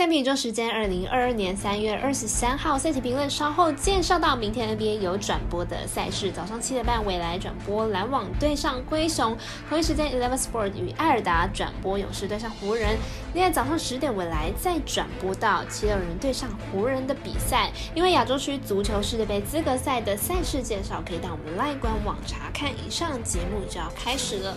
赛评宇宙时间，二零二二年三月二十三号赛前评论，稍后介绍到明天 NBA 有转播的赛事，早上七点半未来转播篮网对上灰熊，同一时间 Eleven Sport 与艾尔达转播勇士对上湖人。另外早上十点未来再转播到七六人对上湖人的比赛。因为亚洲区足球世界杯资格赛的赛事介绍，可以到我们赖官网查看。以上节目就要开始了。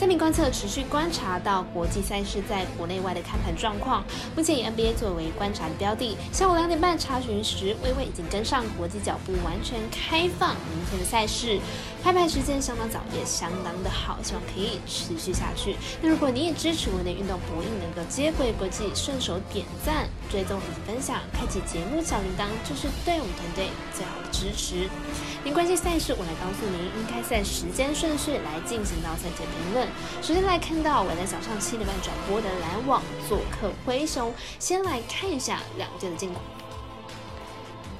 三名观测持续观察到国际赛事在国内外的看盘状况，目前以 NBA 作为观察的标的。下午两点半查询时，微微已经跟上国际脚步，完全开放明天的赛事。开盘时间相当早，也相当的好，希望可以持续下去。那如果你也支持国内运动博弈能够接轨国际，顺手点赞、追踪以及分享，开启节目小铃铛，就是对我们团队最好支持。您关心赛事，我来告诉您应该在时间顺序来进行到赛前评论。首先来看到我在早上七点半转播的篮网做客灰熊，先来看一下两队的近况。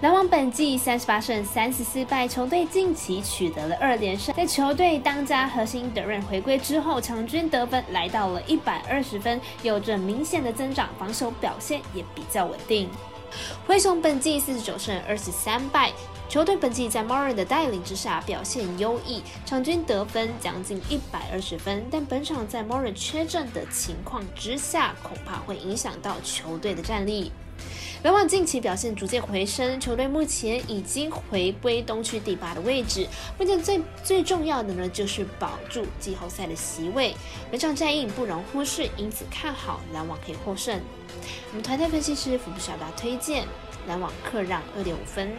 篮网本季三十八胜三十四败，球队近期取得了二连胜。在球队当家核心德润回归之后，场均得分来到了一百二十分，有着明显的增长，防守表现也比较稳定。灰熊本季四十九胜二十三败。球队本季在 m o r a n 的带领之下表现优异，场均得分将近一百二十分。但本场在 m o r a n 缺阵的情况之下，恐怕会影响到球队的战力。篮网近期表现逐渐回升，球队目前已经回归东区第八的位置。目前最最重要的呢，就是保住季后赛的席位。本场战役不容忽视，因此看好篮网可以获胜。我们团队分析师福布小达推荐篮网客让二点五分。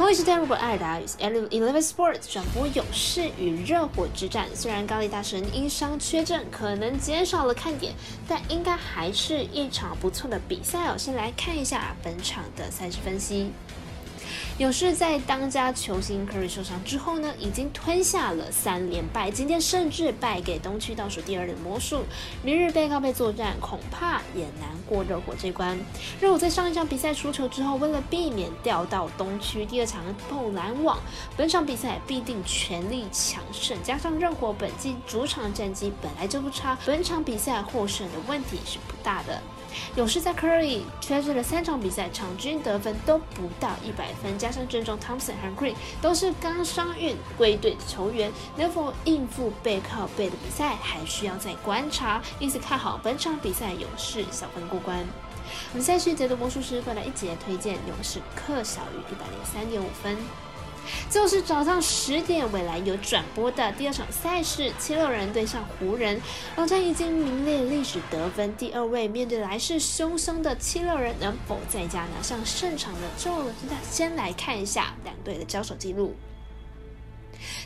同一时间，如果艾达与 Eleven Sports 转播勇士与热火之战，虽然高利大神因伤缺阵，可能减少了看点，但应该还是一场不错的比赛哦。先来看一下本场的赛事分析。勇士在当家球星 Curry 受伤之后呢，已经吞下了三连败，今天甚至败给东区倒数第二的魔术。明日背靠背作战，恐怕也难过热火这关。热火在上一场比赛输球之后，为了避免掉到东区第二场碰篮网，本场比赛必定全力抢胜。加上热火本季主场战绩本来就不差，本场比赛获胜的问题是不大的。勇士在 Curry 缺阵了三场比赛，场均得分都不到一百分，加上阵中 Thompson 和 Green 都是刚伤愈归队的球员，能否应付背靠背的比赛，还需要再观察。因此看好本场比赛勇士小分过关。我们赛事解读魔术师过来一节推荐勇士客小于一百零三点五分。就是早上十点，未来有转播的第二场赛事，七六人对上湖人。老詹已经名列历史得分第二位，面对来势汹汹的七六人，能否在家拿上胜场呢？就先来看一下两队的交手记录。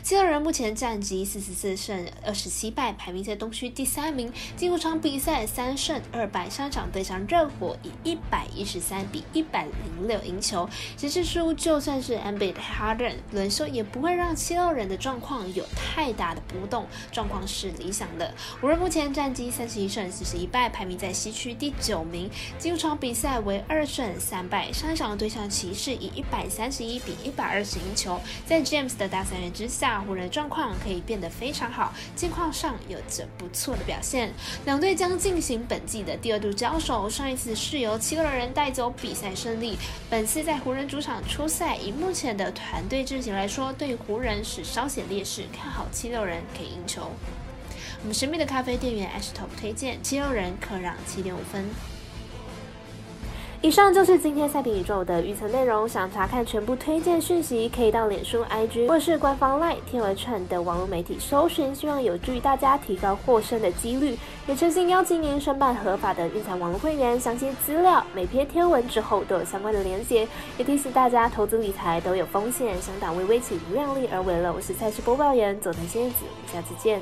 七六人目前战绩四十四胜二十七败，排名在东区第三名。进入场比赛三胜二败，上场对上热火以一百一十三比一百零六赢球。显示出就算是 NBA 的 Harden 轮休，也不会让七六人的状况有太大的波动，状况是理想的。湖人目前战绩三十一胜四十一败，排名在西区第九名。进入场比赛为二胜三败，上一场对上骑士以一百三十一比一百二十赢球。在 James 的大三元之下。湖人状况可以变得非常好，近况上有着不错的表现。两队将进行本季的第二度交手，上一次是由七个人带走比赛胜利。本次在湖人主场出赛，以目前的团队阵型来说，对湖人是稍显劣势，看好七六人可以赢球。我们神秘的咖啡店员 Ashtop 推荐七六人可让七点五分。以上就是今天赛评宇宙的预测内容。想查看全部推荐讯息，可以到脸书、IG 或是官方 LINE 天文串的网络媒体搜寻，希望有助于大家提高获胜的几率。也诚心邀请您申办合法的运彩网络会员，详细资料每篇天文之后都有相关的连结。也提醒大家，投资理财都有风险，想打微微起不量力而为了。我是赛事播报员佐藤仙子，我们下次见。